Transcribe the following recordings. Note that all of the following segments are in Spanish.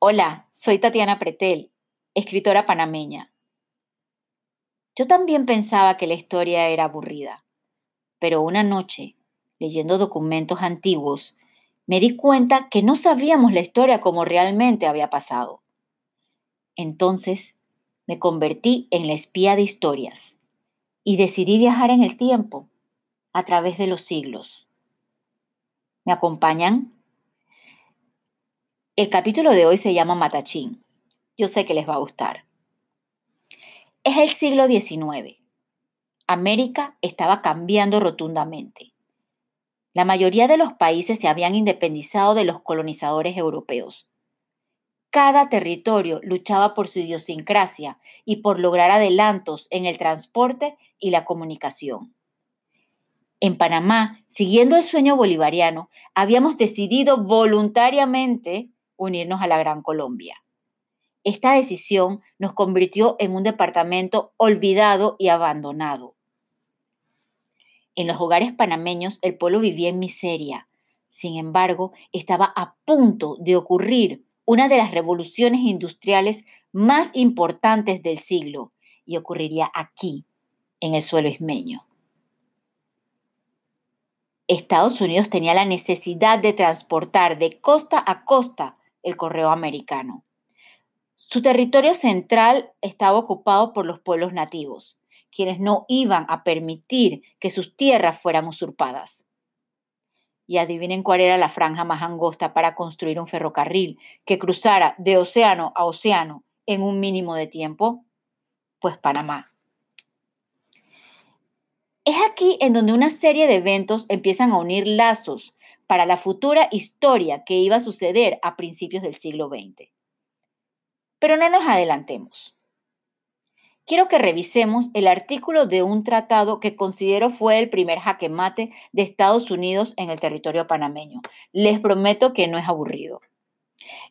Hola, soy Tatiana Pretel, escritora panameña. Yo también pensaba que la historia era aburrida, pero una noche, leyendo documentos antiguos, me di cuenta que no sabíamos la historia como realmente había pasado. Entonces me convertí en la espía de historias y decidí viajar en el tiempo a través de los siglos. ¿Me acompañan? El capítulo de hoy se llama Matachín. Yo sé que les va a gustar. Es el siglo XIX. América estaba cambiando rotundamente. La mayoría de los países se habían independizado de los colonizadores europeos. Cada territorio luchaba por su idiosincrasia y por lograr adelantos en el transporte y la comunicación. En Panamá, siguiendo el sueño bolivariano, habíamos decidido voluntariamente unirnos a la Gran Colombia. Esta decisión nos convirtió en un departamento olvidado y abandonado. En los hogares panameños el pueblo vivía en miseria. Sin embargo, estaba a punto de ocurrir una de las revoluciones industriales más importantes del siglo y ocurriría aquí, en el suelo ismeño. Estados Unidos tenía la necesidad de transportar de costa a costa el correo americano. Su territorio central estaba ocupado por los pueblos nativos, quienes no iban a permitir que sus tierras fueran usurpadas. Y adivinen cuál era la franja más angosta para construir un ferrocarril que cruzara de océano a océano en un mínimo de tiempo. Pues Panamá. Es aquí en donde una serie de eventos empiezan a unir lazos para la futura historia que iba a suceder a principios del siglo XX. Pero no nos adelantemos. Quiero que revisemos el artículo de un tratado que considero fue el primer jaque mate de Estados Unidos en el territorio panameño. Les prometo que no es aburrido.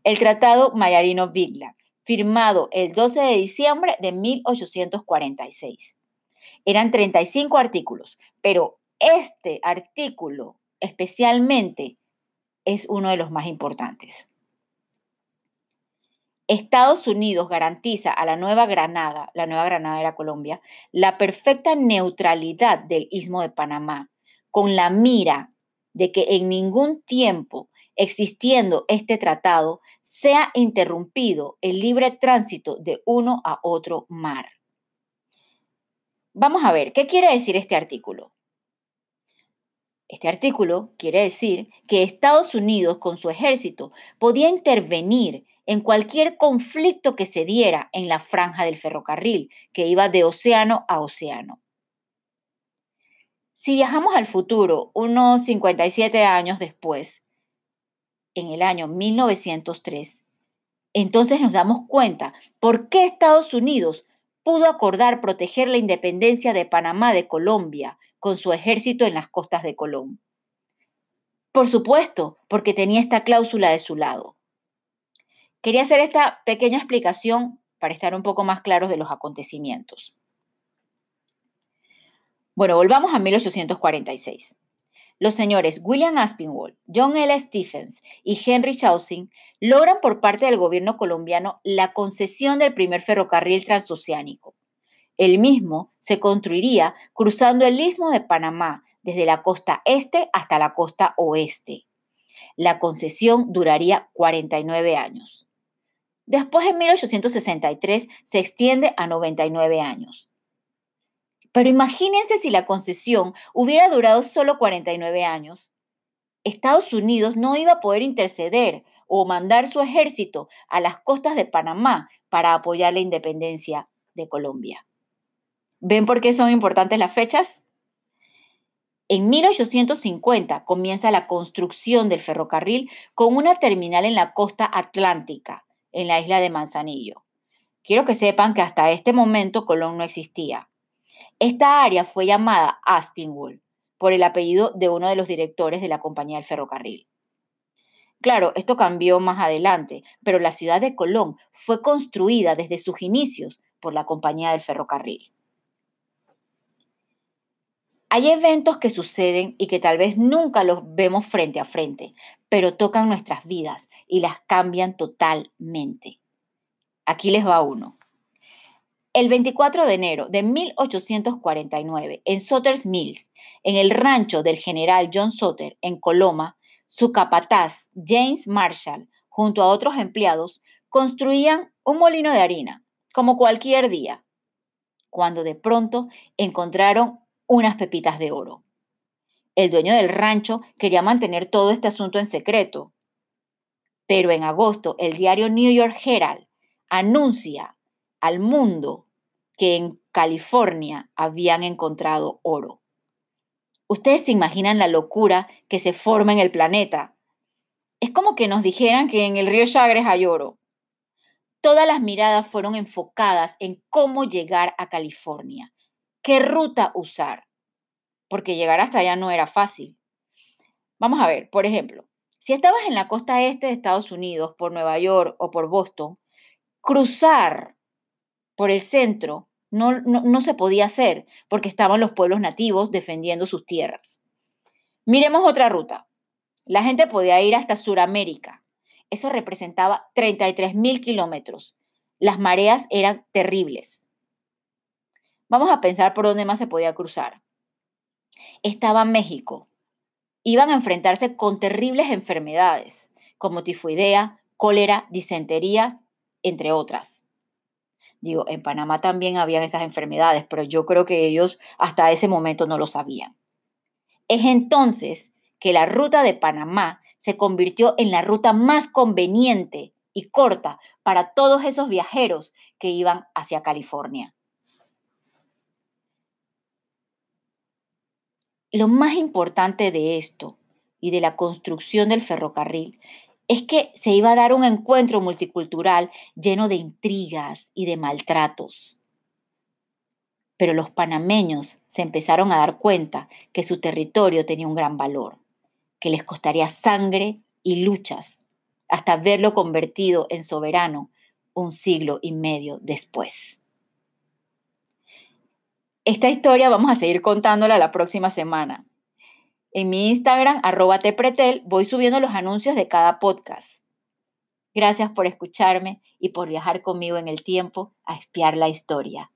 El Tratado Mayarino-Bigla, firmado el 12 de diciembre de 1846. Eran 35 artículos, pero este artículo especialmente es uno de los más importantes. Estados Unidos garantiza a la Nueva Granada, la Nueva Granada era Colombia, la perfecta neutralidad del istmo de Panamá, con la mira de que en ningún tiempo existiendo este tratado sea interrumpido el libre tránsito de uno a otro mar. Vamos a ver, ¿qué quiere decir este artículo? Este artículo quiere decir que Estados Unidos con su ejército podía intervenir en cualquier conflicto que se diera en la franja del ferrocarril, que iba de océano a océano. Si viajamos al futuro, unos 57 años después, en el año 1903, entonces nos damos cuenta por qué Estados Unidos pudo acordar proteger la independencia de Panamá de Colombia con su ejército en las costas de Colón. Por supuesto, porque tenía esta cláusula de su lado. Quería hacer esta pequeña explicación para estar un poco más claros de los acontecimientos. Bueno, volvamos a 1846. Los señores William Aspinwall, John L. Stephens y Henry Chaucin logran por parte del gobierno colombiano la concesión del primer ferrocarril transoceánico, el mismo se construiría cruzando el istmo de Panamá desde la costa este hasta la costa oeste. La concesión duraría 49 años. Después, en 1863, se extiende a 99 años. Pero imagínense si la concesión hubiera durado solo 49 años. Estados Unidos no iba a poder interceder o mandar su ejército a las costas de Panamá para apoyar la independencia de Colombia. ¿Ven por qué son importantes las fechas? En 1850 comienza la construcción del ferrocarril con una terminal en la costa atlántica, en la isla de Manzanillo. Quiero que sepan que hasta este momento Colón no existía. Esta área fue llamada Aspinwall por el apellido de uno de los directores de la compañía del ferrocarril. Claro, esto cambió más adelante, pero la ciudad de Colón fue construida desde sus inicios por la compañía del ferrocarril. Hay eventos que suceden y que tal vez nunca los vemos frente a frente, pero tocan nuestras vidas y las cambian totalmente. Aquí les va uno. El 24 de enero de 1849, en Sotter's Mills, en el rancho del general John Soter, en Coloma, su capataz, James Marshall, junto a otros empleados, construían un molino de harina, como cualquier día, cuando de pronto encontraron unas pepitas de oro. El dueño del rancho quería mantener todo este asunto en secreto, pero en agosto el diario New York Herald anuncia al mundo que en California habían encontrado oro. Ustedes se imaginan la locura que se forma en el planeta. Es como que nos dijeran que en el río Chagres hay oro. Todas las miradas fueron enfocadas en cómo llegar a California, qué ruta usar, porque llegar hasta allá no era fácil. Vamos a ver, por ejemplo, si estabas en la costa este de Estados Unidos, por Nueva York o por Boston, cruzar por el centro no, no, se podía hacer porque estaban los pueblos nativos defendiendo sus tierras. Miremos otra ruta. La gente podía ir hasta Sudamérica. Eso representaba 33 mil kilómetros. Las mareas eran terribles. Vamos a pensar por dónde más se podía cruzar. Estaba México. Iban a enfrentarse con terribles enfermedades como tifoidea, cólera, disenterías entre otras. Digo, en Panamá también habían esas enfermedades, pero yo creo que ellos hasta ese momento no lo sabían. Es entonces que la ruta de Panamá se convirtió en la ruta más conveniente y corta para todos esos viajeros que iban hacia California. Lo más importante de esto y de la construcción del ferrocarril es que se iba a dar un encuentro multicultural lleno de intrigas y de maltratos. Pero los panameños se empezaron a dar cuenta que su territorio tenía un gran valor, que les costaría sangre y luchas hasta verlo convertido en soberano un siglo y medio después. Esta historia vamos a seguir contándola la próxima semana. En mi Instagram, arroba tepretel, voy subiendo los anuncios de cada podcast. Gracias por escucharme y por viajar conmigo en el tiempo a espiar la historia.